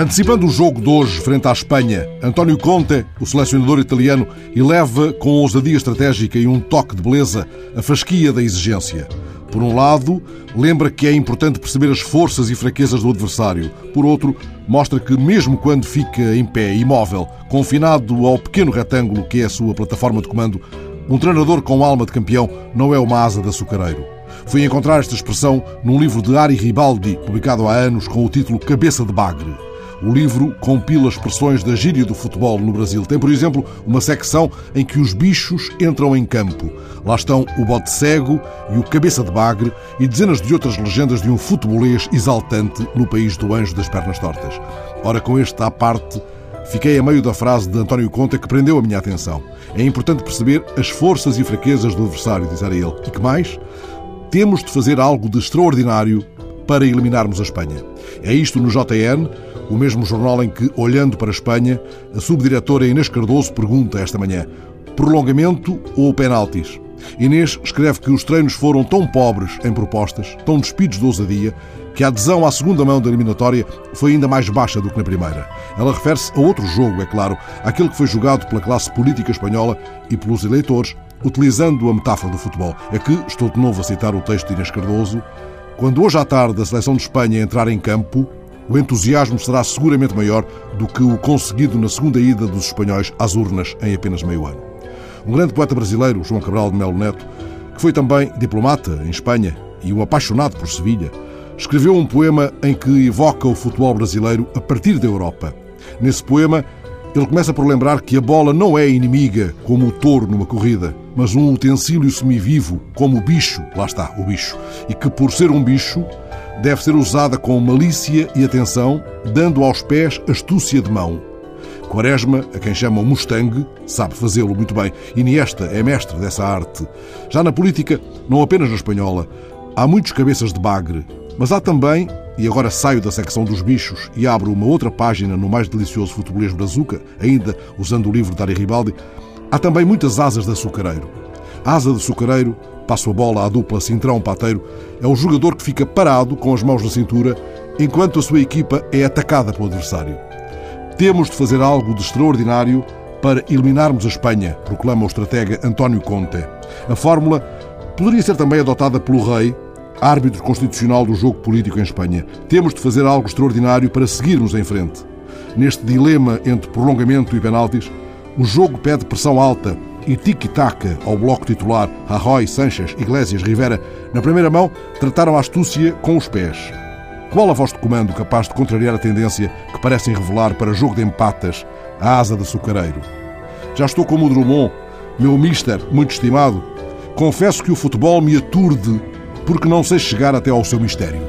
Antecipando o jogo de hoje frente à Espanha, António Conte, o selecionador italiano, eleva com ousadia estratégica e um toque de beleza a fasquia da exigência. Por um lado, lembra que é importante perceber as forças e fraquezas do adversário. Por outro, mostra que, mesmo quando fica em pé, imóvel, confinado ao pequeno retângulo que é a sua plataforma de comando, um treinador com alma de campeão não é uma asa de açucareiro. Fui encontrar esta expressão num livro de Ari Ribaldi, publicado há anos com o título Cabeça de Bagre. O livro compila expressões da gíria do futebol no Brasil. Tem, por exemplo, uma secção em que os bichos entram em campo. Lá estão o bote cego e o cabeça de bagre e dezenas de outras legendas de um futebolês exaltante no país do anjo das pernas tortas. Ora, com este à parte, fiquei a meio da frase de António Conta que prendeu a minha atenção. É importante perceber as forças e fraquezas do adversário, dizia ele. E que mais? Temos de fazer algo de extraordinário para eliminarmos a Espanha. É isto no JN, o mesmo jornal em que, olhando para a Espanha, a subdiretora Inês Cardoso pergunta esta manhã: prolongamento ou penaltis? Inês escreve que os treinos foram tão pobres em propostas, tão despidos de ousadia, que a adesão à segunda mão da eliminatória foi ainda mais baixa do que na primeira. Ela refere-se a outro jogo, é claro, aquele que foi jogado pela classe política espanhola e pelos eleitores, utilizando a metáfora do futebol. É que, estou de novo a citar o texto de Inês Cardoso, quando hoje à tarde a seleção de Espanha entrar em campo, o entusiasmo será seguramente maior do que o conseguido na segunda ida dos espanhóis às urnas em apenas meio ano. Um grande poeta brasileiro, João Cabral de Melo Neto, que foi também diplomata em Espanha e um apaixonado por Sevilha, escreveu um poema em que evoca o futebol brasileiro a partir da Europa. Nesse poema, ele começa por lembrar que a bola não é inimiga como o touro numa corrida, mas um utensílio semivivo como o bicho, lá está, o bicho, e que por ser um bicho, deve ser usada com malícia e atenção, dando aos pés astúcia de mão. Quaresma, a quem chamam Mustang, sabe fazê-lo muito bem. Iniesta é mestre dessa arte. Já na política, não apenas na espanhola, há muitos cabeças de bagre, mas há também, e agora saio da secção dos bichos e abro uma outra página no mais delicioso futebolês brazuca, ainda usando o livro de Ari Ribaldi, há também muitas asas de açucareiro. Asa de açucareiro passo a bola à dupla Cintrão-Pateiro, é o jogador que fica parado com as mãos na cintura enquanto a sua equipa é atacada pelo adversário. Temos de fazer algo de extraordinário para eliminarmos a Espanha, proclama o estratega António Conte. A fórmula poderia ser também adotada pelo rei, árbitro constitucional do jogo político em Espanha. Temos de fazer algo extraordinário para seguirmos em frente. Neste dilema entre prolongamento e penaltis, o jogo pede pressão alta e tiki-taka ao bloco titular Arroy, Sanches, Iglesias, Rivera, na primeira mão, trataram a astúcia com os pés. Qual a voz de comando capaz de contrariar a tendência que parecem revelar para jogo de empatas a asa de açucareiro? Já estou como o Drummond, meu mister muito estimado. Confesso que o futebol me aturde porque não sei chegar até ao seu mistério.